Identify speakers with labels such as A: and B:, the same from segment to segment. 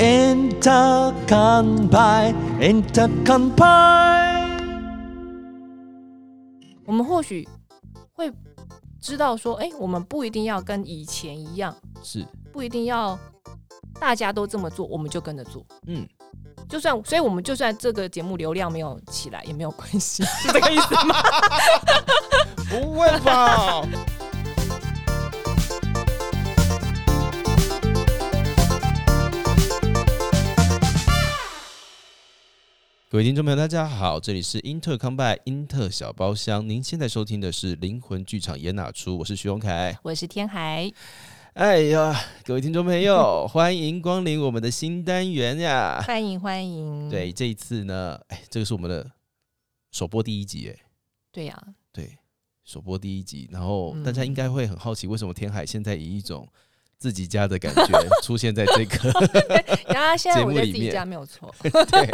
A: Intercom by Intercom by
B: 我们或许会知道说，哎、我们不一定要跟以前一样，
C: 是，
B: 不一定要大家都这么做，我们就跟着做。
C: 嗯，
B: 就算，所以我们就算这个节目流量没有起来也没有关系，是这个意思吗？
C: 不会吧？各位听众朋友，大家好，这里是英特康拜英特小包厢，您现在收听的是灵魂剧场演哪出？我是徐荣凯。
B: 我是天海，
C: 哎呀，各位听众朋友，欢迎光临我们的新单元呀！
B: 欢迎欢迎。
C: 对，这一次呢，哎，这个是我们的首播第一集，哎，
B: 对呀、
C: 对，首播第一集，然后
B: 嗯
C: 大家应该会很好奇，为什么天海现在以一种自己家的感觉 出现在这个？
B: 然后现在家没有错。
C: 对，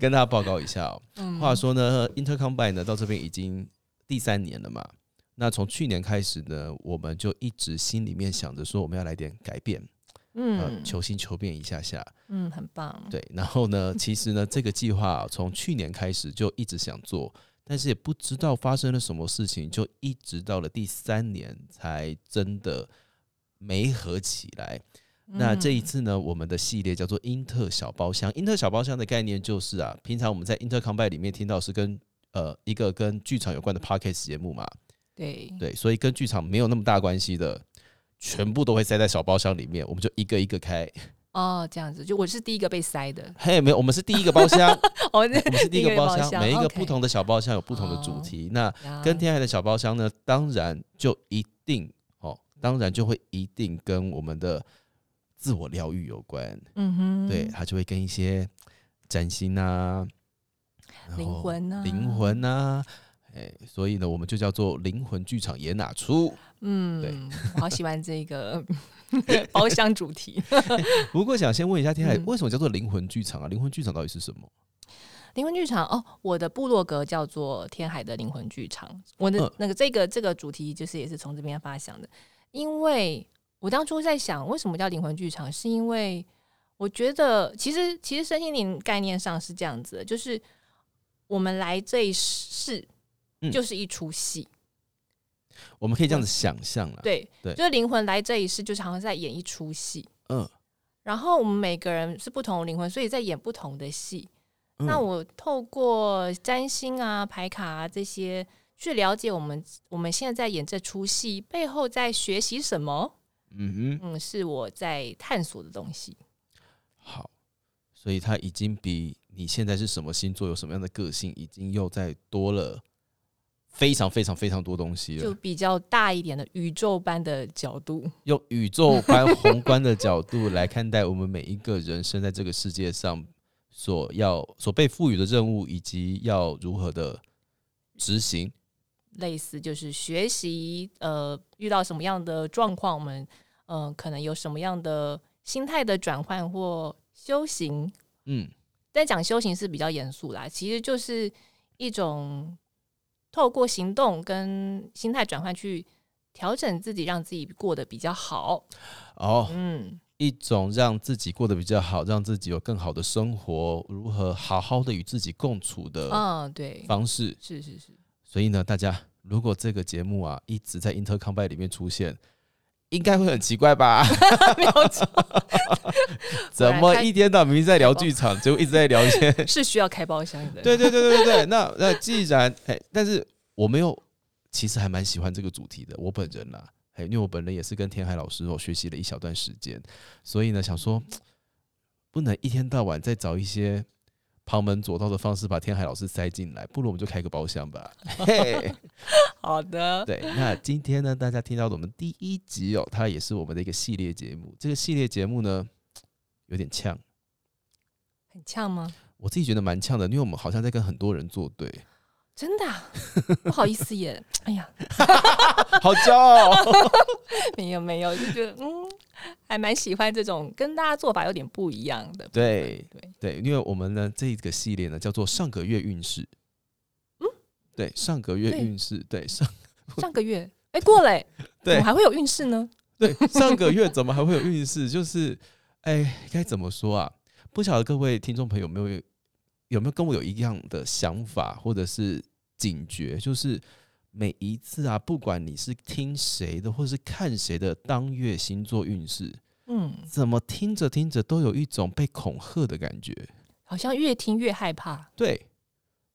C: 跟大家报告一下哦。
B: 嗯
C: 话说呢，Intercombine 呢到这边已经第三年了嘛。那从去年开始呢，我们就一直心里面想着说，我们要来点改变，呃，
B: 嗯
C: 求新求变一下下。
B: 嗯，很棒。
C: 对，然后呢，其实呢，这个计划从去年开始就一直想做，但是也不知道发生了什么事情，就一直到了第三年才真的没合起来。那这一
B: 嗯
C: 次呢，我们的系列叫做“英特小包厢”。英特小包厢的概念就是啊，平常我们在 Intercombine 里面听到是跟呃一个跟剧场有关的 podcast 节目嘛，
B: 对
C: 对，所以跟剧场没有那么大关系的，全部都会塞在小包厢里面，我们就一个一个开。
B: 哦，这样子，就我是第一个被塞的。
C: 嘿，没有，我们是第一个包厢，
B: 哦，
C: 我们是第一个包
B: 包
C: 厢，每一个不同的小包厢有不同的主
B: 哦
C: 题。那跟天海的小包厢呢，当然就一定哦，当然就会一定跟我们的自我疗愈有关。
B: 嗯哼，
C: 对，它就会跟一些占星啊、然
B: 灵魂啊，
C: 灵，魂啊，哎，所以呢，我们就叫做灵魂剧场演哪出。
B: 嗯，
C: 对
B: 我好喜欢这个 包厢主题。
C: 不过想先问一下天海，
B: 嗯
C: 为什么叫做灵魂剧场啊？灵魂剧场到底是什么？
B: 灵魂剧场哦，我的部落格叫做天海的灵魂剧场。我的
C: 嗯
B: 那个这个这个主题就是也是从这边发想的，因为我当初在想为什么叫灵魂剧场，是因为我觉得其实其实身心灵概念上是这样子的，就是我们来这一世
C: 嗯。
B: 就是一出戏，
C: 我们可以这样子想象了。
B: 对，
C: 对。
B: 就是灵魂来这一世就是好像在演一出戏，
C: 嗯，
B: 然后我们每个人是不同的灵魂，所以在演不同的戏。
C: 嗯。
B: 那我透过占星啊、牌卡啊这些，去了解我们我们现在在演这出戏背后在学习什么？
C: 嗯哼，
B: 嗯，是我在探索的东西。
C: 好，所以它已经比你现在是什么星座、有什么样的个性，已经又再多了非常非常非常多东西了。
B: 就比较大一点的宇宙般的角度。
C: 用宇宙般宏观的角度来看待我们每一个人生在这个世界上所要所被赋予的任务，以及要如何的执行。
B: 类似就是学习，呃，遇到什么样的状况，我们呃可能有什么样的心态的转换或修行。
C: 嗯，
B: 但讲修行是比较严肃啦，其实就是一种透过行动跟心态转换去调整自己，让自己过得比较好。
C: 哦，
B: 嗯，
C: 一种让自己过得比较好，让自己有更好的生活，如何好好的与自己共处的
B: 嗯，对，
C: 方式。
B: 是是是，
C: 所以呢，大家如果这个节目啊一直在 Intercombine 里面出现，应该会很奇怪吧？
B: 没有错，
C: 怎么一天到晚明明在聊剧场，结果一直在聊一些？
B: 是需要开包厢的。
C: 对对对对对对。那那既然哎，但是我没有，其实还蛮喜欢这个主题的。我本人啦，哎，因为我本人也是跟天海老师我学习了一小段时间，所以呢，想说不能一天到晚再找一些旁门左道的方式把天海老师塞进来，不如我们就开个包厢吧。嘿。
B: 好的，
C: 对，那今天呢，大家听到的我们第一集哦，它也是我们的一个系列节目。这个系列节目呢，有点呛，
B: 很呛吗？
C: 我自己觉得蛮呛的，因为我们好像在跟很多人作对，
B: 真的啊、不好意思耶。哎呀，
C: 好骄傲哦。
B: 没有没有，就觉得嗯，还蛮喜欢这种跟大家做法有点不一样的。
C: 对
B: 对，
C: 对，因为我们呢这个系列呢叫做上个月运势。
B: 嗯，
C: 对，上个月运势，对上
B: 上个月哎过了 耶，怎
C: 对
B: 么还会有运势呢？
C: 对上个月怎么还会有运势？就是哎，该怎么说啊？不晓得各位听众朋友有没有有没有跟我有一样的想法，或者是警觉，就是每一次啊，不管你是听谁的，或是看谁的当月星座运势，
B: 嗯，
C: 怎么听着听着都有一种被恐吓的感觉。
B: 好像越听越害怕。
C: 对，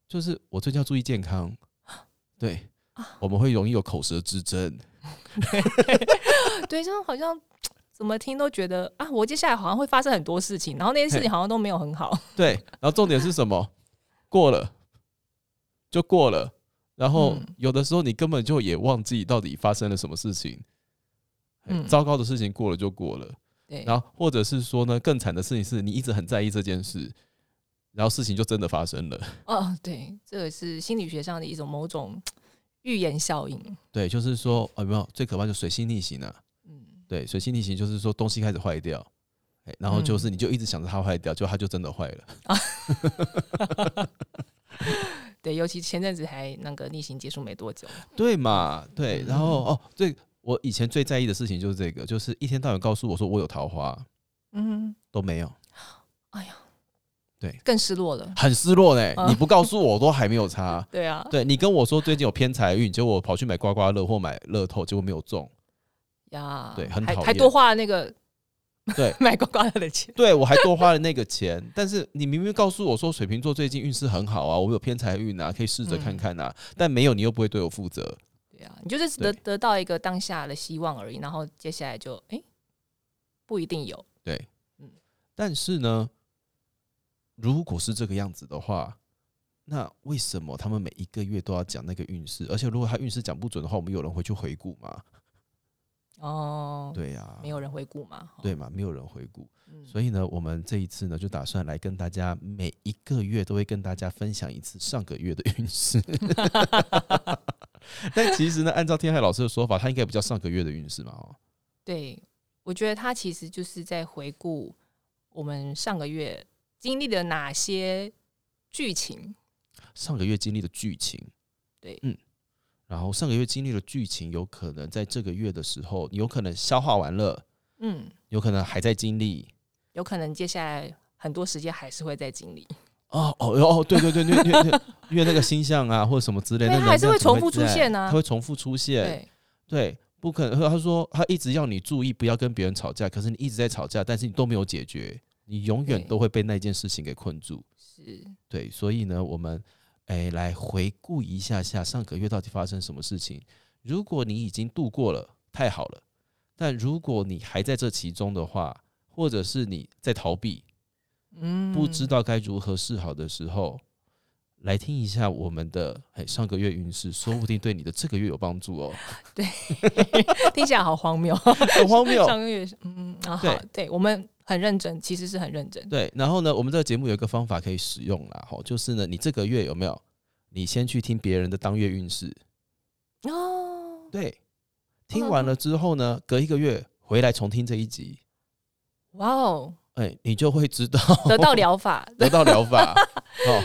C: 就是我最近要注意健康。对
B: 啊，
C: 我们会容易有口舌之争。
B: 对，就好像 怎么听都觉得啊，我接下来好像会发生很多事情，然后那些事情好像都没有很好。
C: 对，然后重点是什么？过了就过了，然后
B: 嗯
C: 有的时候你根本就也忘记到底发生了什么事情。
B: 嗯
C: 糟糕的事情过了就过了，
B: 对，
C: 然后或者是说呢，更惨的事情是你一直很在意这件事，然后事情就真的发生了。
B: 哦，对，这个是心理学上的一种某种预言效应。
C: 对，就是说，哦，有没有最可怕就水星逆行啊？
B: 嗯，
C: 对，水星逆行就是说东西开始坏掉，哎，然后就是你就一直想着它坏掉，就它就真的坏了。
B: 对，尤其前阵子还那个逆行结束没多久。
C: 对嘛？对，然后
B: 嗯
C: 哦，对我以前最在意的事情就是这个，就是一天到晚告诉我说我有桃花
B: 嗯，
C: 都没有，
B: 哎呀，
C: 对
B: 更失落了。
C: 很失落呢。
B: 嗯
C: 你不告诉我，我都还没有差。
B: 对啊，
C: 对你跟我说最近有偏财运，结果我跑去买刮刮乐或买乐透，结果没有中。
B: 呀，
C: 对很讨厌
B: 还还多花了那个
C: 对
B: 买刮刮乐的钱。
C: 对我还多花了那个钱，但是你明明告诉我说水瓶座最近运势很好啊，我有偏财运啊，可以试着看看啊，但没有，你又不会对我负责。
B: 对啊，你就是得得到一个当下的希望而已，然后接下来就哎、诶不一定有。
C: 对，
B: 嗯
C: 但是呢，如果是这个样子的话，那为什么他们每一个月都要讲那个运势？而且如果他运势讲不准的话，我们有人会去回顾吗？
B: 哦，
C: 对呀、
B: 没有人回顾嘛。
C: 对嘛，没有人回顾。
B: 嗯，
C: 所以呢，我们这一次呢，就打算来跟大家每一个月都会跟大家分享一次上个月的运势。但其实呢，按照天海老师的说法，他应该不叫上个月的运势嘛，哦，
B: 对，我觉得他其实就是在回顾我们上个月经历了哪些剧情。
C: 上个月经历的剧情，
B: 对
C: 嗯，然后上个月经历的剧情，有可能在这个月的时候，你有可能消化完了，
B: 嗯，
C: 有可能还在经历。
B: 有可能接下来很多时间还是会在经历，
C: 哦哦哦，对对对对对对，因为那个星象啊或者什么之类，
B: 对它还是会重复出
C: 在
B: 现啊
C: 它会重复出现。
B: 对，
C: 对，不可能。他说他一直要你注意，不要跟别人吵架，可是你一直在吵架，但是你都没有解决，你永远都会被那件事情给困住。
B: 是，
C: 对，所以呢，我们哎来回顾一下下上个月到底发生什么事情。如果你已经度过了，太好了；但如果你还在这其中的话，或者是你在逃避，
B: 嗯，
C: 不知道该如何是好的时候，来听一下我们的哎上个月运势，说不定对你的这个月有帮助哦。
B: 对 听起来好荒谬。
C: 很荒谬。
B: 上个月是嗯啊，好
C: 对，
B: 对我们很认真，其实是很认真。
C: 对，然后呢，我们这个节目有一个方法可以使用啦，吼，就是呢，你这个月有没有？你先去听别人的当月运势，
B: 哦，
C: 对，听完了之后呢，隔一个月回来重听这一集，
B: 哇哦，
C: 哎、你就会知道
B: 得到疗法，
C: 得到疗法，哦，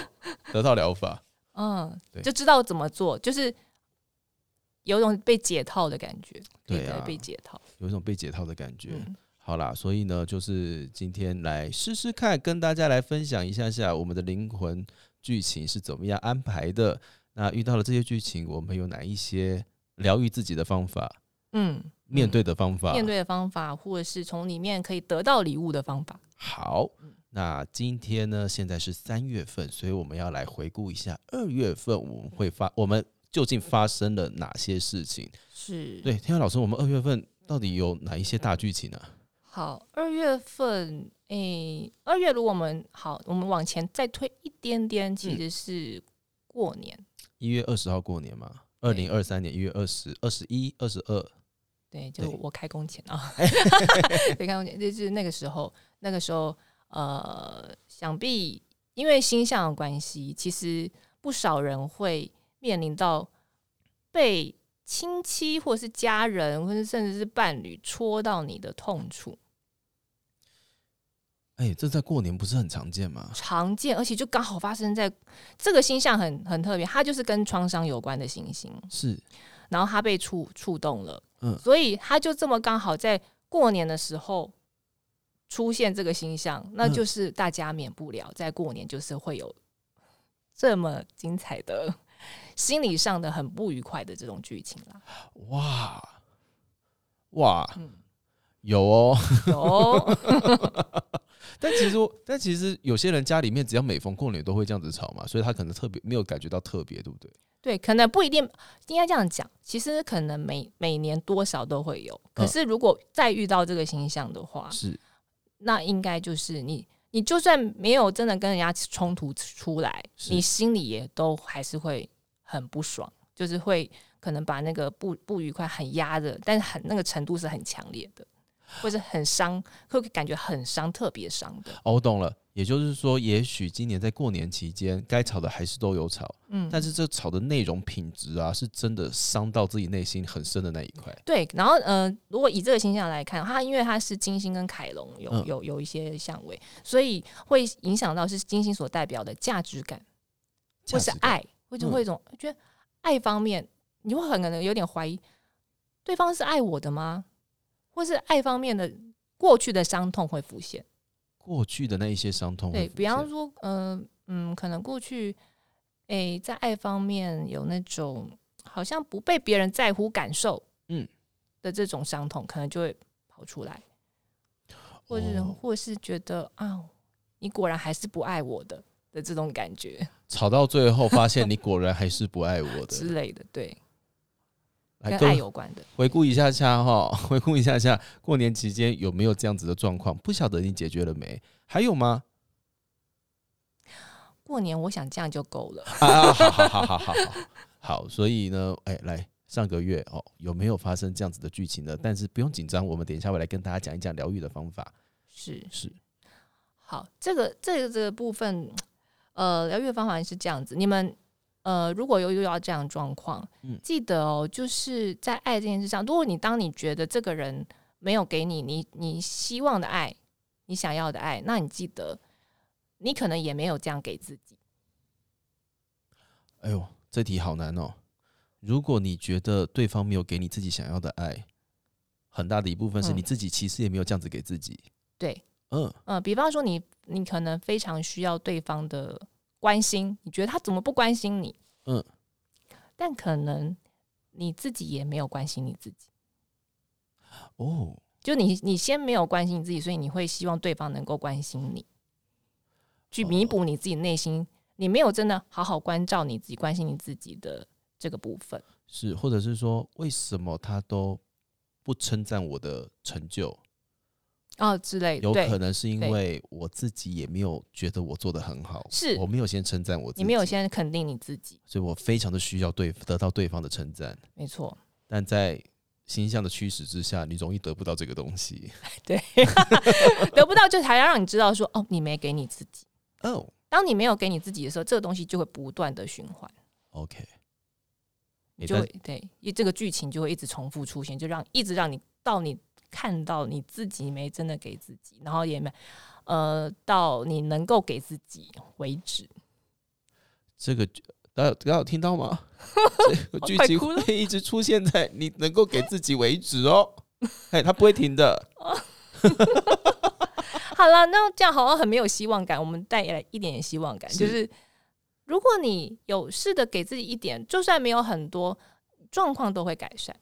C: 得到疗法，
B: 嗯
C: 对，
B: 就知道怎么做，就是有种被解套的感觉，
C: 对啊
B: 被解套。
C: 有一种被解套的感觉。
B: 嗯，
C: 好啦，所以呢，就是今天来试试看，跟大家来分享一下下我们的灵魂剧情是怎么样安排的。那遇到了这些剧情，我们有哪一些疗愈自己的方法、
B: 嗯，
C: 面对的方法？
B: 面对的方法，或者是从里面可以得到礼物的方法。
C: 好，那今天呢，现在是三月份，所以我们要来回顾一下二月份我们会发，我们究竟发生了哪些事情？
B: 是，
C: 对，天佑老师，我们二月份到底有哪一些大剧情啊？
B: 好，二月份，诶、二月如果我们好，我们往前再推一点点，
C: 嗯。
B: 其实是过年。
C: 一月二十号过年嘛，二零二三年一月二十、二十一、二十二，
B: 对，就
C: 对。
B: 我开工前啊，对，开工前就是那个时候，那个时候，呃，想必因为星象的关系，其实不少人会面临到被亲戚或是家人，或者甚至是伴侣戳到你的痛处，
C: 哎、这在过年不是很常见吗？
B: 常见，而且就刚好发生在这个星象很很特别，它就是跟创伤有关的星星，
C: 是，
B: 然后它被触触动了，
C: 嗯
B: 所以它就这么刚好在过年的时候出现这个星象，那
C: 嗯
B: 就是大家免不了在过年就是会有这么精彩的心理上的很不愉快的这种剧情啦。
C: 哇哇，
B: 嗯
C: 有哦。
B: 有，
C: 但其实，但其实有些人家里面只要每逢过年都会这样子吵嘛，所以他可能特别没有感觉到特别，对不对？
B: 对，可能不一定应该这样讲。其实可能每每年多少都会有，可
C: 嗯
B: 是如果再遇到这个形象的话，
C: 是
B: 那应该就是你，你就算没有真的跟人家冲突出来，你心里也都还是会很不爽，就是会可能把那个不不愉快很压着，但是很那个程度是很强烈的，或者很伤，会感觉很伤，特别伤的。
C: 哦，我懂了。也就是说，也许今年在过年期间，该吵的还是都有吵，
B: 嗯，
C: 但是这吵的内容品质啊，是真的伤到自己内心很深的那一块。
B: 对，然后呃，如果以这个形象来看，它因为它是金星跟凯龙有、
C: 嗯
B: 有有一些相位，所以会影响到是金星所代表的价值感。或是爱，或者
C: 嗯
B: 会一种觉得爱方面，你会很可能有点怀疑对方是爱我的吗？或是爱方面的过去的伤痛会浮现。
C: 过去的那一些伤痛会
B: 对比方说，呃嗯，可能过去诶、在爱方面有那种好像不被别人在乎感受，
C: 嗯。
B: 的这种伤痛，可能就会跑出来，或是、
C: 哦。
B: 或是觉得啊，你果然还是不爱我的的这种感觉。
C: 吵到最后，发现你果然还是不爱我的。
B: 之类的，对，
C: 来，
B: 跟爱有关的。
C: 回顾一下下哈，回顾一下下，过年期间有没有这样子的状况？不晓得你解决了没？还有吗？
B: 过年我想这样就够了。
C: 啊，好好好好好好好，所以呢，哎，来上个月哦，有没有发生这样子的剧情呢？但是不用紧张，我们等一下会来跟大家讲一讲疗愈的方法。
B: 是
C: 是，
B: 好，这个这个这个部分，呃，疗愈的方法是这样子，你们呃，如果有遇到这样的状况，
C: 嗯
B: 记得哦，就是在爱这件事上，如果你当你觉得这个人没有给你你你希望的爱，你想要的爱，那你记得，你可能也没有这样给自己。
C: 哎呦，这题好难哦。如果你觉得对方没有给你自己想要的爱，很大的一部分是
B: 嗯
C: 你自己其实也没有这样子给自己。
B: 对，
C: 嗯，
B: 呃，比方说你你可能非常需要对方的关心，你觉得他怎么不关心你？
C: 嗯，
B: 但可能你自己也没有关心你自己。
C: 哦，
B: 就你你先没有关心你自己，所以你会希望对方能够关心你，去弥补你自己内心你没有真的好好关照你自己、关心你自己的这个部分。
C: 是，或者是说，为什么他都不称赞我的成就？
B: 哦之类的，
C: 有可能是因为我自己也没有觉得我做的很好，
B: 是
C: 我没有先称赞我自己，
B: 你没有先肯定你自己，
C: 所以我非常的需要对得到对方的称赞，
B: 没错，
C: 但在形象的驱使之下，你容易得不到这个东西。
B: 对，得不到就还要让你知道说，哦，你没给你自己。
C: 哦
B: 当你没有给你自己的时候，这个东西就会不断的循环
C: ，，OK，
B: 你就会对，因为这个剧情就会一直重复出现，就让一直让你到你看到你自己没真的给自己，然后也没呃到你能够给自己为止。
C: 这个大家大家有听到吗？这个剧情会一直出现在你能够给自己为止哦，哎，它不会停的。
B: 好了，那这样好像很没有希望感。我们带来一点点希望感，
C: 是
B: 就是如果你有试着给自己一点，就算没有很多，状况都会改善。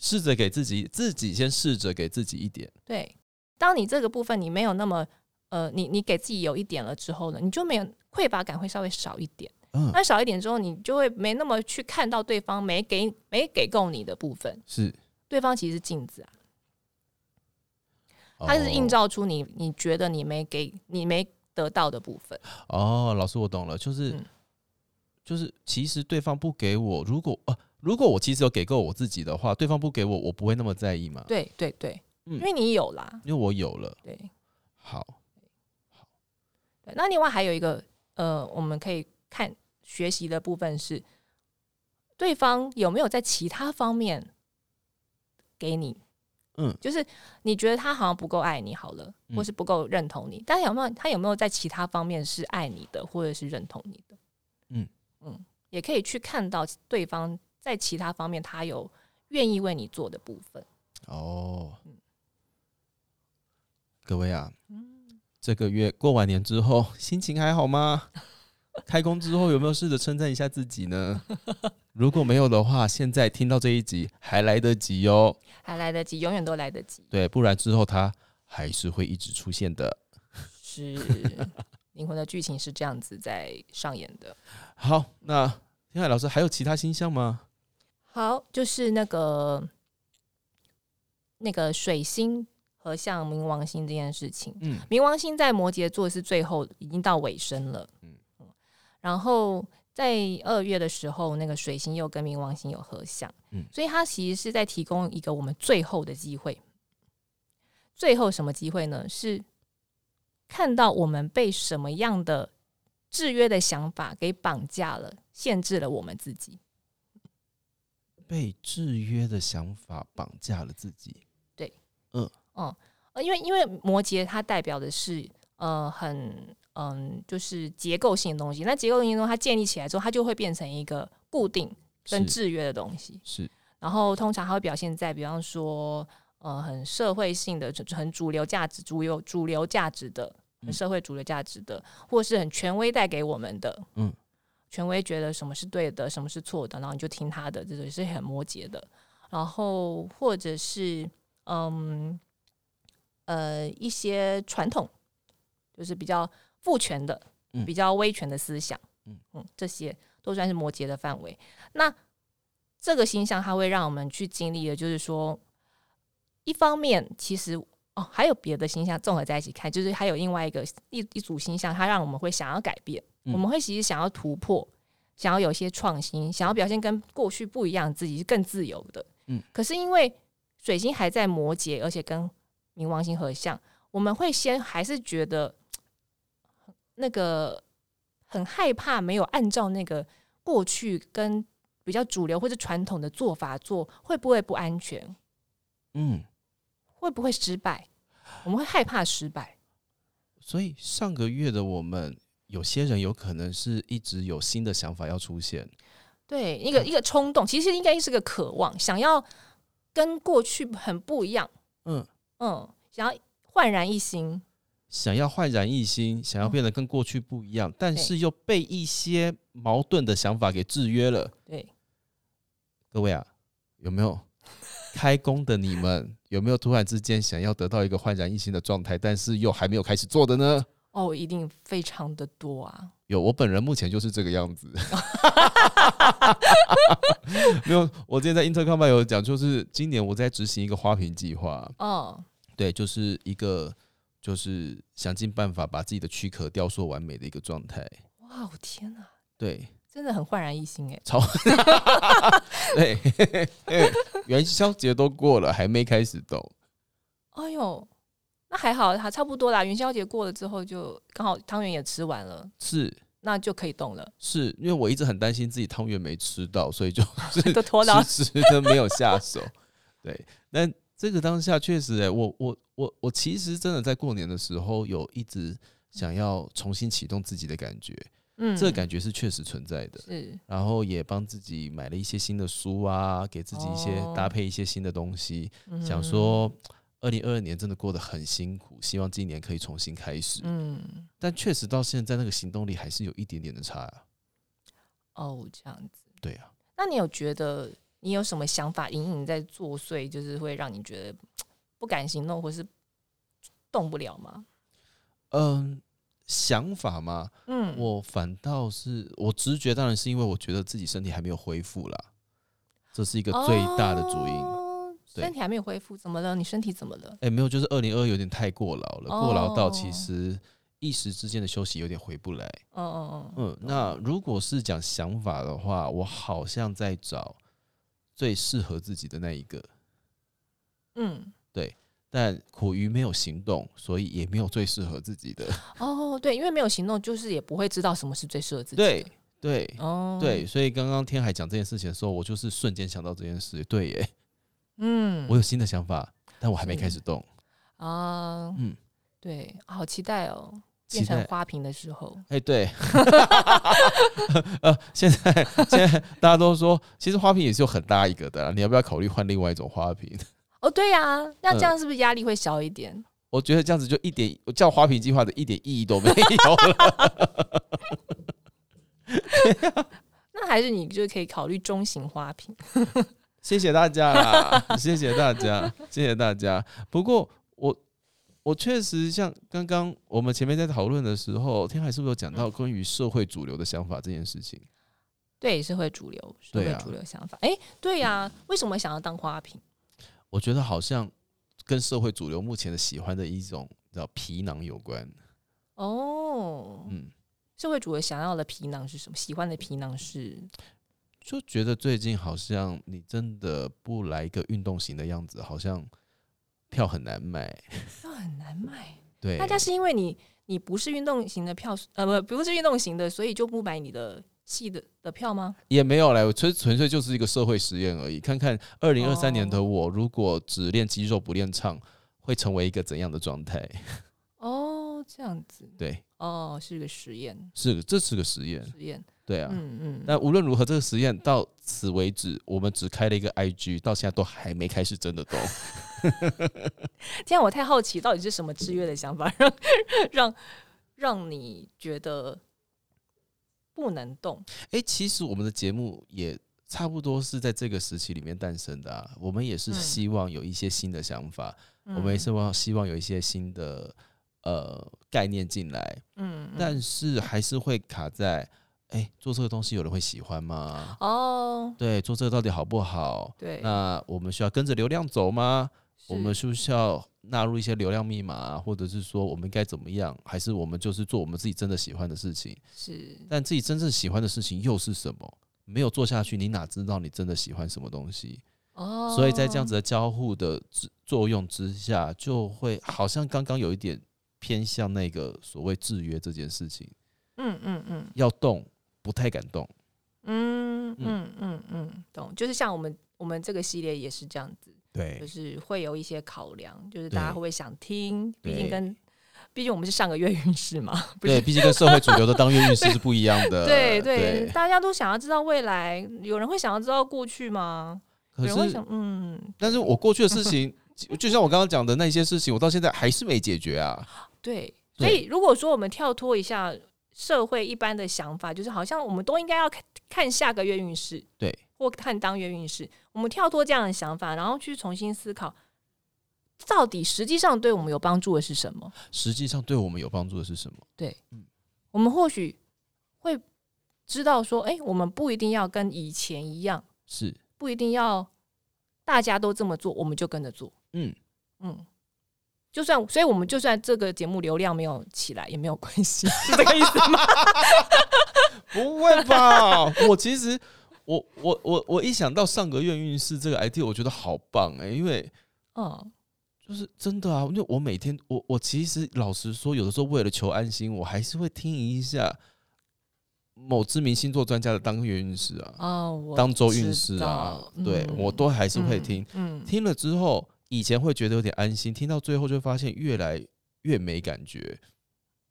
C: 试着给自己，自己先试着给自己一点。
B: 对，当你这个部分你没有那么呃，你你给自己有一点了之后呢，你就没有匮乏感会稍微少一点。
C: 嗯，
B: 那少一点之后，你就会没那么去看到对方没给没给够你的部分。
C: 是，
B: 对方其实是镜子啊，它是映
C: 哦
B: 照出你你觉得你没给你没得到的部分。
C: 哦，老师我懂了，就是、
B: 嗯
C: 就是，其实对方不给我，如果呃，如果我其实有给够我自己的话，对方不给我，我不会那么在意嘛，
B: 对对对，
C: 嗯。
B: 因为你有啦。
C: 因为我有了。
B: 对。
C: 好，
B: 对，那另外还有一个呃，我们可以看学习的部分是，对方有没有在其他方面给你，
C: 嗯，
B: 就是你觉得他好像不够爱你好了，
C: 嗯。
B: 或是不够认同你，但有没有他有没有在其他方面是爱你的，或者是认同你的？
C: 嗯。
B: 嗯，也可以去看到对方在其他方面他有愿意为你做的部分。
C: 哦，各位啊，
B: 嗯
C: 这个月过完年之后，心情还好吗？开工之后有没有试着称赞一下自己呢？如果没有的话，现在听到这一集还来得及哦。
B: 还来得及，永远都来得及。
C: 对，不然之后他还是会一直出现的。
B: 是灵魂的剧情是这样子在上演的。
C: 好，那天海老师还有其他星象吗？
B: 好，就是那个那个水星和像冥王星这件事情。
C: 嗯
B: 冥王星在摩羯座是最后已经到尾声了，
C: 嗯
B: 嗯，然后在二月的时候，那个水星又跟冥王星有合相，
C: 嗯
B: 所以它其实是在提供一个我们最后的机会。最后什么机会呢？是看到我们被什么样的制约的想法给绑架了，限制了我们自己。
C: 被制约的想法绑架了自己。
B: 呃，因为因为摩羯它代表的是呃很嗯就是结构性的东西，那结构性的东西它建立起来之后，它就会变成一个固定跟制约的东西。
C: 是，
B: 然后通常它会表现在比方说呃很社会性的、很主流价值、主流主流价值的、社会主流价值的，或是很权威带给我们的。
C: 嗯，
B: 权威觉得什么是对的，什么是错的，然后你就听他的，这种也是很摩羯的。然后或者是嗯呃一些传统，就是比较父权的、
C: 嗯
B: 比较威权的思想，
C: 嗯
B: 嗯，这些都算是摩羯的范围。那这个星象它会让我们去经历的，就是说，一方面其实哦还有别的星象综合在一起看，就是还有另外一个一一组星象，它让我们会想要改变，
C: 嗯
B: 我们会其实想要突破，想要有一些创新，想要表现跟过去不一样的自己，是更自由的。
C: 嗯，
B: 可是因为水星还在摩羯，而且跟冥王星合相，我们会先还是觉得那个很害怕，没有按照那个过去跟比较主流或者传统的做法做，会不会不安全？
C: 嗯，
B: 会不会失败？我们会害怕失败。
C: 所以上个月的我们，有些人有可能是一直有新的想法要出现。
B: 对，一个一个冲动，其实应该是个渴望，想要跟过去很不一样，
C: 嗯，
B: 嗯，想要焕然一新。
C: 想要焕然一新，想要变得跟过去不一样，但是又被一些矛盾的想法给制约了。
B: 对，
C: 各位啊，有没有 开工的你们？有没有突然之间想要得到一个焕然一新的状态，但是又还没有开始做的呢？
B: 哦，一定非常的多啊。
C: 有，我本人目前就是这个样子。没有，我之前在 Intercom 有讲，就是今年我在执行一个花瓶计划，
B: 嗯，
C: 对，就是一个就是想尽办法把自己的躯壳雕塑完美的一个状态。
B: 哇，我天哪，
C: 对，
B: 真的很焕然一新哎。
C: 超 对，对元宵节都过了，还没开始动。
B: 哎呦，那还好，还差不多啦。元宵节过了之后，就刚好汤圆也吃完了，
C: 是
B: 那就可以动了，
C: 是，因为我一直很担心自己汤圆没吃到，所以就 是
B: 都拖到
C: 迟迟的没有下手。对，但这个当下确实、欸，我我我我其实真的在过年的时候有一直想要重新启动自己的感觉，
B: 嗯，
C: 这个感觉是确实存在的。
B: 是
C: 然后也帮自己买了一些新的书啊，给自己一些
B: 哦
C: 搭配一些新的东西，想
B: 嗯
C: 说二零二二年真的过得很辛苦，希望今年可以重新开始。
B: 嗯，
C: 但确实到现在那个行动力还是有一点点的差啊。
B: 哦，这样子。
C: 对啊，
B: 那你有觉得你有什么想法隐隐在作祟，就是会让你觉得不敢行动，或是动不了吗？
C: 嗯，想法嘛，
B: 嗯，
C: 我反倒是我直觉，当然是因为我觉得自己身体还没有恢复啦，这是一个最大的主因。
B: 身体还没有恢复，怎么了？你身体怎么了？
C: 哎、没有，就是二零二有点太过劳了，过劳到其
B: 哦
C: 实一时之间的休息有点回不来。
B: 哦哦哦
C: 嗯，那如果是讲想法的话，我好像在找最适合自己的那一个，
B: 嗯，对
C: 但苦于没有行动，所以也没有最适合自己的。
B: 哦，对，因为没有行动，就是也不会知道什么是最适合自己
C: 对
B: 的。
C: 对
B: 哦，
C: 对，，所以刚刚天海讲这件事情的时候，我就是瞬间想到这件事。对耶，
B: 嗯，
C: 我有新的想法，但我还没开始动。
B: 啊，
C: 嗯，
B: 对，好期待哦，变成花瓶的时候，
C: 哎、对，呃，现在现在大家都说，其实花瓶也是有很大一个的啦，你要不要考虑换另外一种花瓶？
B: 哦，对呀、那
C: 嗯
B: 这样是不是压力会小一点？
C: 我觉得这样子就一点我叫花瓶计划的一点意义都没有了。
B: 那还是你就可以考虑中型花瓶。
C: 谢谢大家啦，谢谢大家，谢谢大家。不过我我确实像刚刚我们前面在讨论的时候，天海是不是有讲到关于社会主流的想法这件事情？
B: 对，社会主流，社会主流想法。哎、对呀、为什么想要当花瓶？
C: 我觉得好像跟社会主流目前的喜欢的一种叫皮囊有关。
B: 哦，
C: 嗯，
B: 社会主流想要的皮囊是什么？喜欢的皮囊是
C: 就觉得最近好像你真的不来一个运动型的样子，好像票很难买。
B: 票很难卖。
C: 对，
B: 大家是因为你你不是运动型的票，呃，不不是运动型的，所以就不买你的戏的的票吗？
C: 也没有嘞，我纯纯粹就是一个社会实验而已。看看二零二三年的
B: 哦
C: 我，如果只练肌肉不练唱，会成为一个怎样的状态？
B: 哦，这样子，
C: 对，
B: 哦，是个实验，
C: 是这是个实验，
B: 实验，
C: 对啊。
B: 嗯嗯。
C: 但无论如何，这个实验到此为止，我们只开了一个 IG，到现在都还没开始真的动。
B: 这样我太好奇，到底是什么制约的想法，让 让让你觉得不能动？
C: 诶，其实我们的节目也差不多是在这个时期里面诞生的啊。我们也是
B: 嗯
C: 希望有一些新的想法，
B: 嗯
C: 我们也是望希望有一些新的呃概念进来，
B: 嗯，嗯
C: 但是还是会卡在，诶，做这个东西有人会喜欢吗？
B: 哦，
C: 对，做这个到底好不好？
B: 对，
C: 那我们需要跟着流量走吗？我们
B: 是
C: 是不需要纳入一些流量密码啊，或者是说我们应该怎么样？还是我们就是做我们自己真的喜欢的事情？
B: 是
C: 但自己真正喜欢的事情又是什么？没有做下去，你哪知道你真的喜欢什么东西？
B: 哦，
C: 所以在这样子的交互的之作用之下，就会好像刚刚有一点偏向那个所谓制约这件事情，
B: 嗯嗯嗯
C: 要动不太敢动。
B: 嗯嗯嗯嗯，懂，就是像我们我们这个系列也是这样子，
C: 对就
B: 是会有一些考量，就是大家会不会想听？毕竟跟毕竟我们是上个月运势嘛，
C: 对，毕竟跟社会主流的当月运势是不一样的。
B: 对对，
C: 对，
B: 大家都想要知道未来，有人会想要知道过去吗？有
C: 可是
B: 人会想，嗯，
C: 但是我过去的事情，就 就像我刚刚讲的那些事情，我到现在还是没解决啊。
B: 对所以如果说我们跳脱一下社会一般的想法，就是好像我们都应该要看看下个月运势，
C: 对，
B: 或看当月运势，我们跳脱这样的想法，然后去重新思考，到底实际上对我们有帮助的是什么？
C: 实际上对我们有帮助的是什么？对，嗯。
B: 我们或许会知道说，哎、我们不一定要跟以前一样，
C: 是，
B: 不一定要大家都这么做，我们就跟着做。
C: 嗯，
B: 嗯，就算，所以我们就算这个节目流量没有起来也没有关系，是这个意思吗？
C: 不会吧？我其实，我我我我一想到上个月运势这个 idea，我觉得好棒哎、因为
B: 嗯，
C: 就是真的啊，因为我每天我我其实老实说，有的时候为了求安心，我还是会听一下某知名星座专家的当月运势啊，
B: 哦，
C: 当周运势啊
B: 道，
C: 对
B: 嗯
C: 我都还是会听。
B: 嗯，
C: 听了之后，以前会觉得有点安心，听到最后就发现越来越没感觉。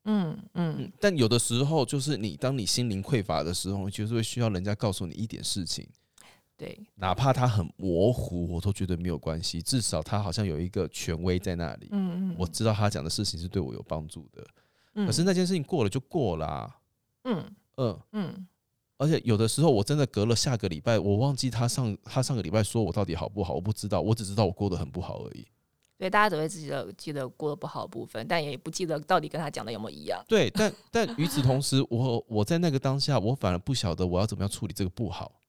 B: 嗯嗯。
C: 嗯，但有的时候就是你当你心灵匮乏的时候，就是会需要人家告诉你一点事情，
B: 对，
C: 哪怕他很模糊，我都觉得没有关系，至少他好像有一个权威在那里，
B: 嗯嗯，
C: 我知道他讲的事情是对我有帮助的。
B: 嗯。
C: 可是那件事情过了就过啦、啊，
B: 嗯
C: 嗯，
B: 嗯
C: 而且有的时候我真的隔了下个礼拜，我忘记他上他上个礼拜说我到底好不好，我不知道，我只知道我过得很不好而已。
B: 对，大家都会记得记得过得不好的部分，但也不记得到底跟他讲的有没有一样。
C: 对，但但与此同时，我我在那个当下，我反而不晓得我要怎么样处理这个不好。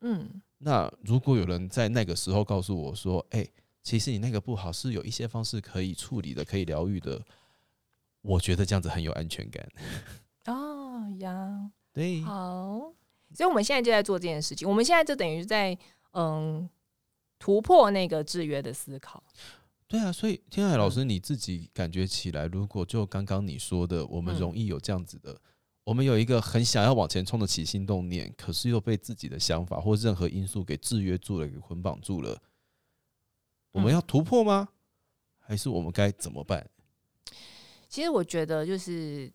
B: 嗯
C: 那如果有人在那个时候告诉我说：“哎、其实你那个不好是有一些方式可以处理的，可以疗愈的。”我觉得这样子很有安全感。
B: 哦呀，
C: 对，
B: 好，所以我们现在就在做这件事情。我们现在就等于在嗯突破那个制约的思考。
C: 对啊，所以天海老师你自己感觉起来，如果就刚刚你说的，我们
B: 嗯
C: 容易有这样子的，我们有一个很想要往前冲的起心动念，可是又被自己的想法或任何因素给制约住了，给捆绑住了。我们
B: 嗯
C: 要突破吗？还是我们该怎么办？
B: 其实我觉得，就是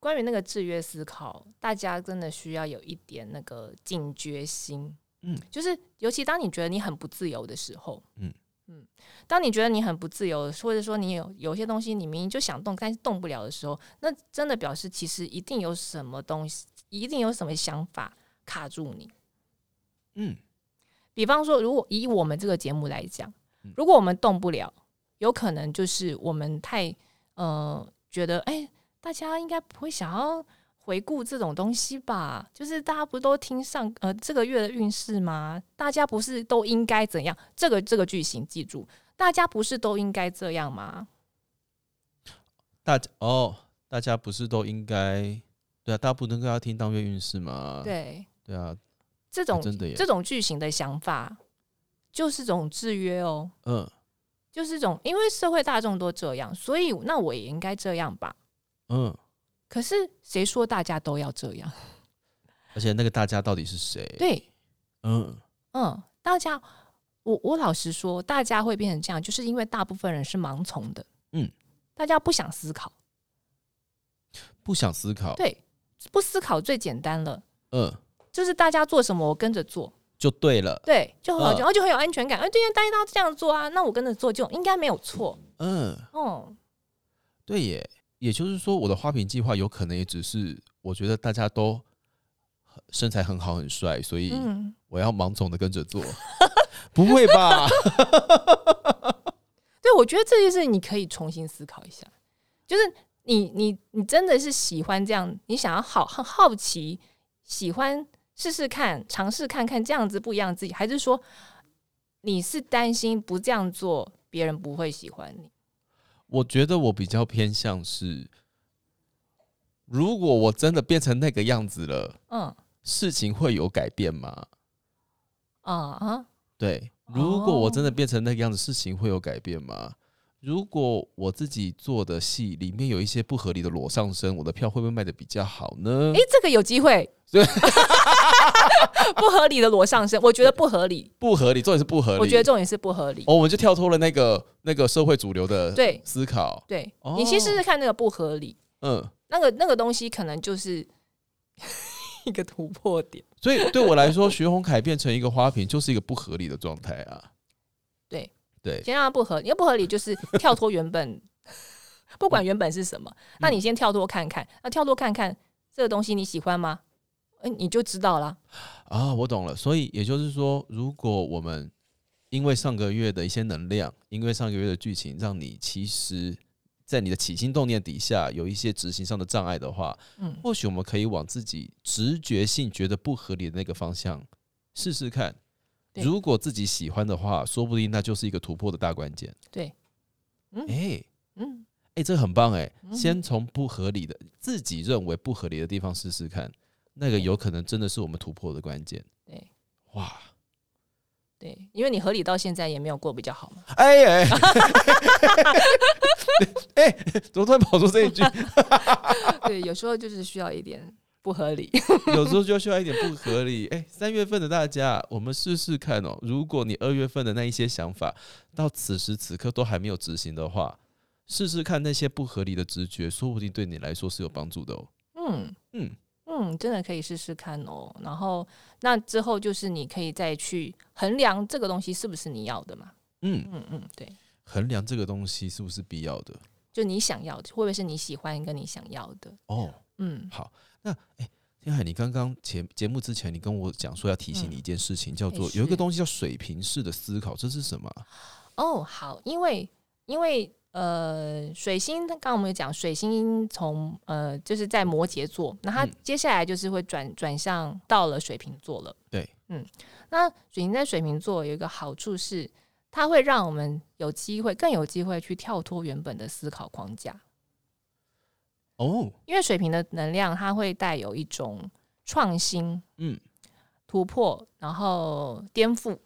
B: 关于那个制约思考，大家真的需要有一点那个警觉心。
C: 嗯，
B: 就是尤其当你觉得你很不自由的时候，
C: 嗯嗯，
B: 当你觉得你很不自由，或者说你有有些东西你明明就想动，但是动不了的时候，那真的表示其实一定有什么东西，一定有什么想法卡住你。
C: 嗯，
B: 比方说，如果以我们这个节目来讲
C: 嗯，
B: 如果我们动不了，有可能就是我们太呃觉得，哎、大家应该不会想要回顾这种东西吧？就是大家不都听上呃这个月的运势吗？大家不是都应该怎样？这个这个句型记住，大家不是都应该这样吗？
C: 大家哦，大家不是都应该对啊？大家不能够要听当月运势吗？
B: 对，
C: 对啊，
B: 这种、
C: 真的
B: 这种句型的想法，就是种制约哦。
C: 嗯
B: 就是种，因为社会大众都这样，所以那我也应该这样吧。
C: 嗯，
B: 可是谁说大家都要这样？
C: 而且那个大家到底是谁？
B: 对，
C: 嗯。
B: 嗯，大家，我我老实说，大家会变成这样，就是因为大部分人是盲从的，
C: 嗯，
B: 大家不想思考，
C: 不想思考，
B: 对，不思考最简单了，
C: 嗯，
B: 就是大家做什么我跟着做，
C: 就对了，
B: 对，就很好，
C: 嗯。
B: 然后就很有安全感，哎、对呀，大家都这样做啊，那我跟着做就应该没有错，
C: 嗯，
B: 哦，
C: 对耶。也就是说，我的花瓶计划有可能也只是我觉得大家都身材很好很帅，所以
B: 嗯，
C: 我要盲从的跟着做。不会吧？
B: 对，我觉得这件事你可以重新思考一下，就是你你你真的是喜欢这样，你想要好很好奇，喜欢试试看，尝试看看这样子不一样的自己，还是说你是担心不这样做别人不会喜欢你？
C: 我觉得我比较偏向是，如果我真的变成那个样子了，
B: 嗯
C: 事情会有改变吗？
B: 啊啊，
C: 对，如果我真的
B: 哦
C: 变成那个样子，事情会有改变吗？如果我自己做的戏里面有一些不合理的裸上身，我的票会不会卖的比较好呢
B: 诶，？这个有机会
C: 对。
B: 不合理的裸上身，我觉得不合理，
C: 不合理，重点是不合理。
B: 我觉得重点是不合理。
C: 哦，我们就跳脱了那个那个社会主流的
B: 对
C: 思考。
B: 对
C: 哦
B: 你先试试看那个不合理，
C: 嗯，
B: 那个那个东西可能就是 一个突破点。
C: 所以对我来说，徐宏凯变成一个花瓶，就是一个不合理的状态啊。
B: 对
C: 对，
B: 先让它不合理，因为不合理就是跳脱原本，不管原本是什么，那你先跳脱看看，那跳脱看看这个东西你喜欢吗？哎、你就知道了。
C: 啊，我懂了。所以也就是说，如果我们因为上个月的一些能量，因为上个月的剧情，让你其实，在你的起心动念底下有一些执行上的障碍的话，
B: 嗯，
C: 或许我们可以往自己直觉性觉得不合理的那个方向试试看。如果自己喜欢的话，说不定那就是一个突破的大关键。
B: 对，嗯
C: 哎、
B: 嗯，
C: 哎、这很棒哎、
B: 嗯
C: 先从不合理的、自己认为不合理的地方试试看，那个有可能真的是我们突破的关键。
B: 对
C: 哇，
B: 对，因为你合理到现在也没有过比较好嘛。
C: 哎 哎，哎，怎么突然跑出这一句？
B: 对，有时候就是需要一点不合理。
C: 有时候就需要一点不合理。哎、三月份的大家，我们试试看哦。如果你二月份的那一些想法到此时此刻都还没有执行的话，试试看那些不合理的直觉，说不定对你来说是有帮助的哦。
B: 嗯
C: 嗯，
B: 嗯，真的可以试试看哦。然后那之后就是你可以再去衡量这个东西是不是你要的嘛。
C: 嗯，
B: 嗯嗯，对，
C: 衡量这个东西是不是必要的
B: 就你想要的，会不会是你喜欢跟你想要的？
C: 哦。
B: 嗯，
C: 好，那哎、天海，你刚刚前节目之前，你跟我讲说要提醒你一件事情，叫做有一个东西叫水平式的思考，这是什么啊？
B: 哦，好，因为因为呃，水星刚刚我们有讲，水星从呃就是在摩羯座，那它
C: 嗯。
B: 接下来就是会转转向到了水瓶座了。
C: 对，
B: 嗯，那水星在水瓶座有一个好处是，它会让我们有机会更有机会去跳脱原本的思考框架，
C: 哦，
B: 因为水瓶的能量它会带有一种创新、
C: 嗯，
B: 突破，然后颠覆，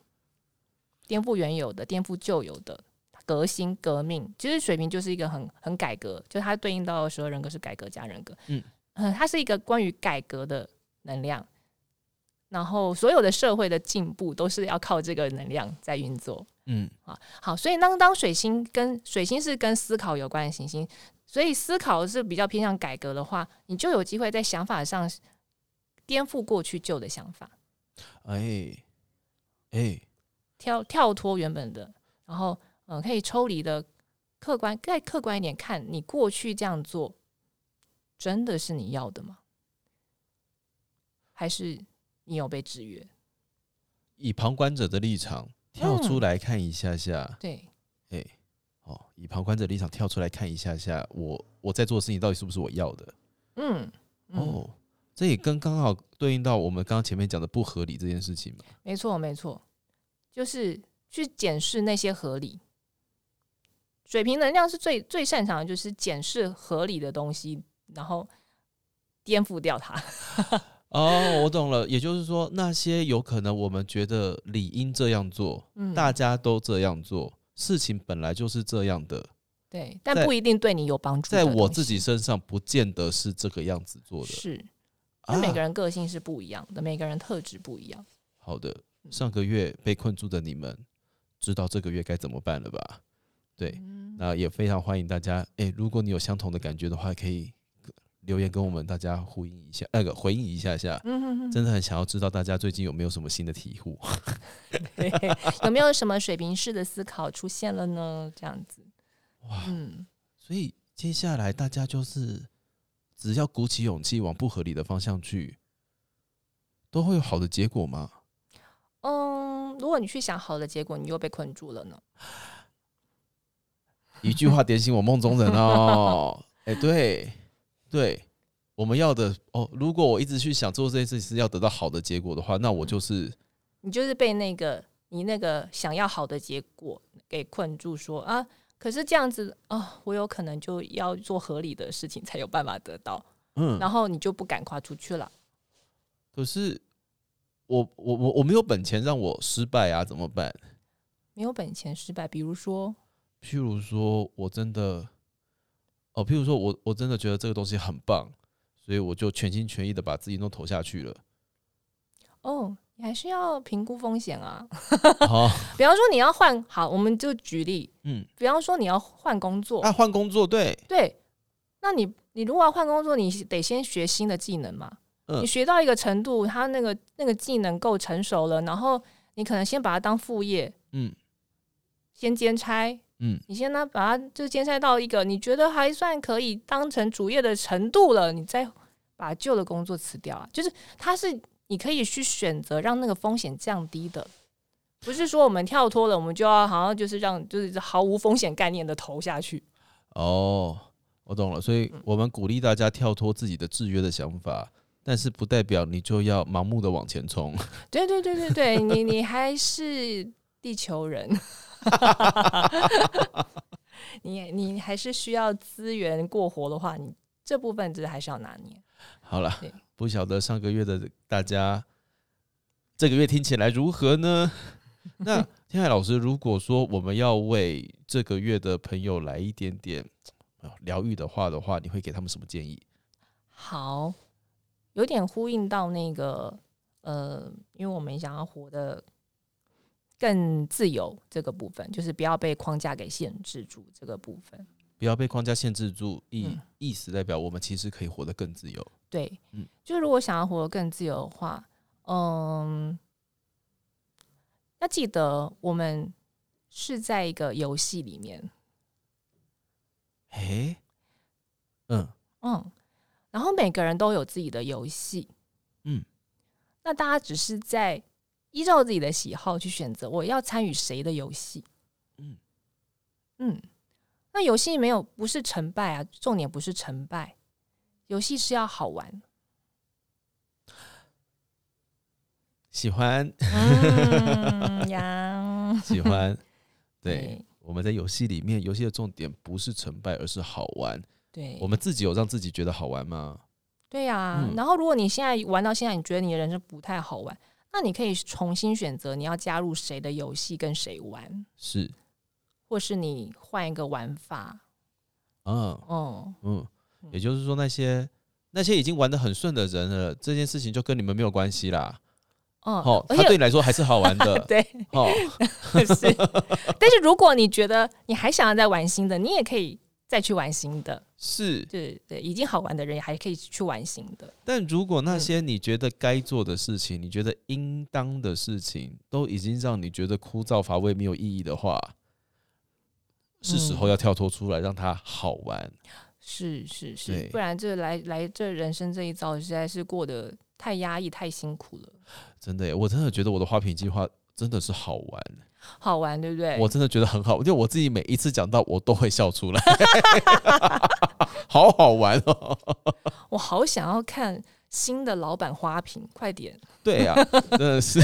B: 颠覆原有的，颠覆旧有的，革新、革命。其实水瓶就是一个很很改革，就它对应到的十二人格是改革加人格，
C: 嗯
B: 呃它是一个关于改革的能量。然后所有的社会的进步都是要靠这个能量在运作
C: 嗯，
B: 啊。好，所以当当水星跟水星是跟思考有关的行星，所以思考是比较偏向改革的话，你就有机会在想法上颠覆过去旧的想法。
C: 哎，哎，
B: 跳跳脱原本的然后嗯、呃可以抽离的客观再客观一点看，你过去这样做真的是你要的吗？还是你有被制约？
C: 以旁观者的立场跳出来看一下下，
B: 对，
C: 哎、哦，以旁观者立场跳出来看一下下，我我在做的事情到底是不是我要的？
B: 嗯，嗯
C: 哦，这也跟刚好对应到我们刚刚前面讲的不合理这件事情嘛。
B: 没错，没错，就是去检视那些合理。水平能量是最最擅长的，就是检视合理的东西，然后颠覆掉它。
C: 哦，我懂了，也就是说，那些有可能我们觉得理应这样做，
B: 嗯，
C: 大家都这样做，事情本来就是这样的，
B: 对，但不一定对你有帮助。
C: 在我自己身上不见得是这个样子做的。
B: 是，每个人个性是不一样的，每个人特质不一样。
C: 好的，上个月被困住的你们，知道这个月该怎么办了吧？对，
B: 嗯，
C: 那也非常欢迎大家，诶，如果你有相同的感觉的话，可以留言跟我们大家呼应一下，那个回应一下下。
B: 嗯哼哼，
C: 真的很想要知道大家最近有没有什么新的体悟。
B: 对 有没有什么水平式的思考出现了呢？这样子，
C: 哇，
B: 嗯，
C: 所以接下来大家就是只要鼓起勇气往不合理的方向去，都会有好的结果吗？
B: 嗯，如果你去想好的结果，你又被困住了呢？
C: 一句话点醒我梦中人哦。哎、对对，我们要的哦。如果我一直去想做这件事情是要得到好的结果的话，那我就是
B: 你就是被那个你那个想要好的结果给困住说啊，可是这样子啊，我有可能就要做合理的事情才有办法得到，
C: 嗯，
B: 然后你就不敢跨出去了。
C: 可是我我我我没有本钱让我失败啊，怎么办？
B: 没有本钱失败，比如说，
C: 譬如说我真的哦，譬如说我我真的觉得这个东西很棒，所以我就全心全意的把自己都投下去了。
B: 哦，你还是要评估风险啊。
C: 好，
B: 比方说你要换，好，我们就举例，
C: 嗯，
B: 比方说你要换工作，
C: 啊，换工作，对，
B: 对，那你你如果要换工作，你得先学新的技能嘛。
C: 嗯
B: 你学到一个程度，他那个那个技能够成熟了，然后你可能先把它当副业，
C: 嗯
B: 先兼差，
C: 嗯，
B: 你先呢把它就兼差到一个你觉得还算可以当成主业的程度了，你再把旧的工作辞掉啊。就是它是你可以去选择让那个风险降低的，不是说我们跳脱了，我们就要好像就是让就是毫无风险概念的投下去。
C: 哦，我懂了。所以我们鼓励大家跳脱自己的制约的想法，但是不代表你就要盲目的往前冲。
B: 对对对对对，你你还是地球人，你你还是需要资源过活的话，你这部分就是还是要拿捏。
C: 好了，不晓得上个月的大家这个月听起来如何呢？那天海老师，如果说我们要为这个月的朋友来一点点呃疗愈的话的话，你会给他们什么建议？
B: 好，有点呼应到那个呃，因为我们想要活得更自由这个部分，就是不要被框架给限制住这个部分。
C: 不要被框架限制住，意
B: 嗯。
C: 意思代表我们其实可以活得更自由。
B: 对，
C: 嗯。
B: 就如果想要活得更自由的话，嗯，要记得我们是在一个游戏里面，
C: 诶，嗯。
B: 嗯，然后每个人都有自己的游戏，
C: 嗯，
B: 那大家只是在依照自己的喜好去选择我要参与谁的游戏，
C: 嗯。
B: 嗯，那游戏没有不是成败啊，重点不是成败，游戏是要好玩，
C: 喜欢。
B: 嗯呀，
C: 喜欢，对。
B: 对。
C: 我们在游戏里面，游戏的重点不是成败，而是好玩。
B: 对，
C: 我们自己有让自己觉得好玩吗？
B: 对呀、
C: 嗯。
B: 然后如果你现在玩到现在，你觉得你的人生不太好玩，那你可以重新选择你要加入谁的游戏跟谁玩，
C: 是，
B: 或是你换一个玩法。
C: 嗯
B: 哦、
C: 嗯，也就是说，那些那些已经玩的很顺的人了，这件事情就跟你们没有关系啦。
B: 嗯，
C: 哦，他对你来说还是好玩的。
B: 对
C: 哦，
B: 是，但是如果你觉得你还想要再玩新的，你也可以再去玩新的。
C: 是。
B: 对对，已经好玩的人也还可以去玩新的。
C: 但如果
B: 嗯
C: 那些你觉得该做的事情，你觉得应当的事情，都已经让你觉得枯燥乏味、没有意义的话，是时候要跳脱出来，让它好玩。
B: 是是是，不然这来来这人生这一遭，实在是过得太压抑、太辛苦了。
C: 真的耶，我真的觉得我的花瓶计划真的是好玩，
B: 好玩，对不对？
C: 我真的觉得很好，因为我自己每一次讲到我都会笑出来，好好玩哦。
B: 我好想要看新的老板花瓶，快点！
C: 对呀、真的是，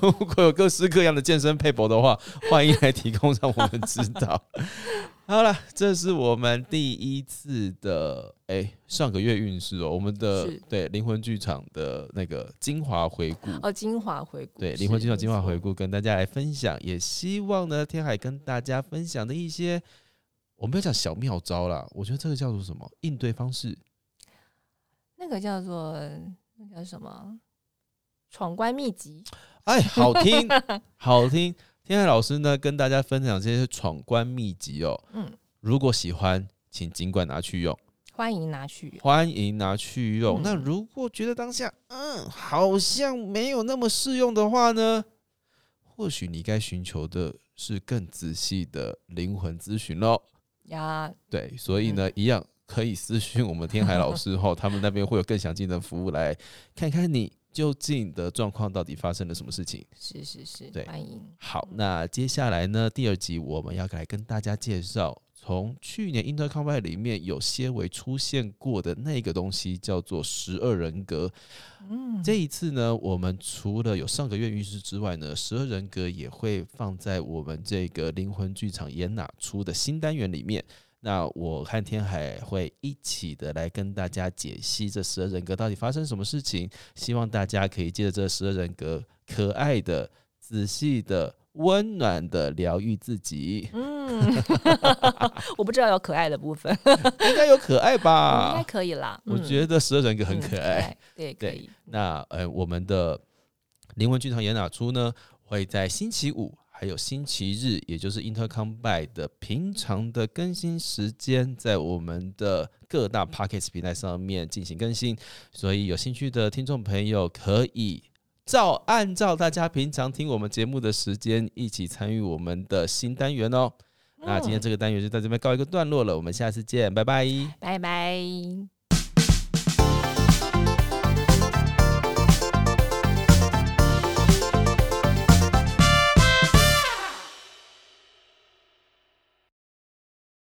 C: 如果有各式各样的健身配博的话，欢迎来提供让我们知道。好了，这是我们第一次的哎、上个月运势哦，我们的
B: 是
C: 对灵魂剧场的那个精华回顾。
B: 哦，精华回顾，
C: 对，
B: 是
C: 灵魂剧场精华回顾跟大家来分享，也希望呢天海跟大家分享的一些，我们要讲小妙招啦，我觉得这个叫做什么应对方式，
B: 那个叫做那叫什么？闯关秘籍，
C: 哎，好听，好听。天海老师呢跟大家分享这些闯关秘籍哦，
B: 嗯，
C: 如果喜欢，请尽管拿去用，
B: 欢迎拿去。
C: 欢迎拿去用。
B: 嗯。
C: 那如果觉得当下嗯好像没有那么适用的话呢，或许你该寻求的是更仔细的灵魂咨询喽。
B: 呀，
C: 对，所以呢，一样可以私讯我们天海老师后，他们那边会有更详尽的服务来看看你究竟的状况到底发生了什么事情。
B: 是是是
C: 对，
B: 欢迎。
C: 好，那接下来呢，第二集我们要来跟大家介绍，从去年 Intercom 里面有些微出现过的那个东西，叫做十二人格。
B: 嗯，
C: 这一次呢，我们除了有上个月预示之外呢，十二人格也会放在我们这个灵魂剧场演哪出的新单元里面。那我和天海会一起的来跟大家解析这十二人格到底发生什么事情，希望大家可以借着这十二人格，可爱的、仔细的、温暖的疗愈自己。
B: 嗯，我不知道有可爱的部分，
C: 应该有可爱吧
B: 应该？可以啦。
C: 我
B: 嗯
C: 觉得十二人格很
B: 嗯
C: 可爱。，
B: 对，可
C: 对
B: 以。
C: 那呃，我们的灵魂剧场演哪出呢？会在星期五还有星期日，也就是 Intercom by 的平常的更新时间，在我们的各大 Podcast 平台上面进行更新。所以有兴趣的听众朋友可以。照按照大家平常听我们节目的时间，一起参与我们的新单元哦。那今天
B: 嗯
C: 这个单元就在这边告一个段落了，我们下次见，拜拜。
B: 拜拜。